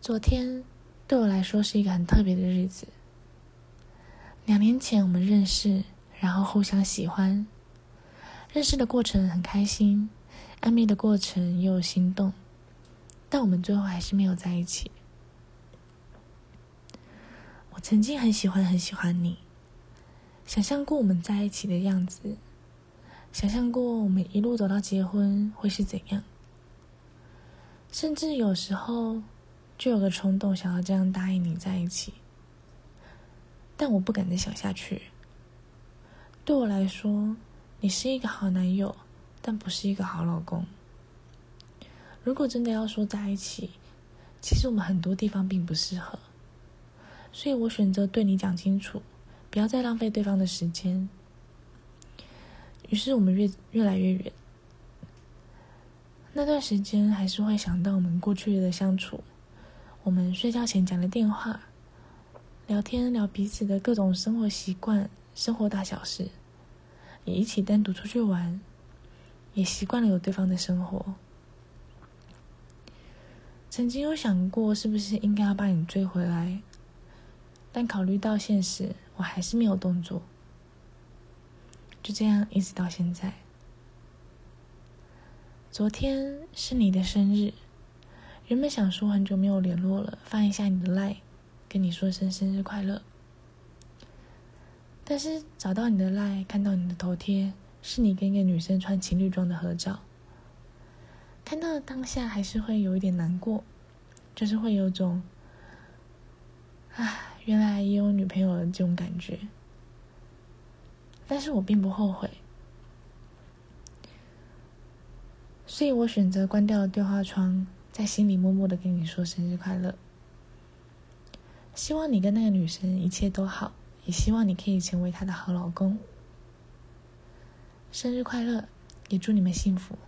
昨天对我来说是一个很特别的日子。两年前我们认识，然后互相喜欢。认识的过程很开心，暧昧的过程也有心动，但我们最后还是没有在一起。我曾经很喜欢很喜欢你，想象过我们在一起的样子，想象过我们一路走到结婚会是怎样，甚至有时候。就有个冲动，想要这样答应你在一起，但我不敢再想下去。对我来说，你是一个好男友，但不是一个好老公。如果真的要说在一起，其实我们很多地方并不适合，所以我选择对你讲清楚，不要再浪费对方的时间。于是我们越越来越远。那段时间还是会想到我们过去的相处。我们睡觉前讲的电话，聊天聊彼此的各种生活习惯、生活大小事，也一起单独出去玩，也习惯了有对方的生活。曾经有想过是不是应该要把你追回来，但考虑到现实，我还是没有动作。就这样一直到现在。昨天是你的生日。原本想说很久没有联络了，翻一下你的 line，跟你说声生日快乐。但是找到你的 line，看到你的头贴，是你跟一个女生穿情侣装的合照。看到当下还是会有一点难过，就是会有种，唉，原来也有女朋友的这种感觉。但是我并不后悔，所以我选择关掉了对话窗。在心里默默的跟你说生日快乐，希望你跟那个女生一切都好，也希望你可以成为她的好老公。生日快乐，也祝你们幸福。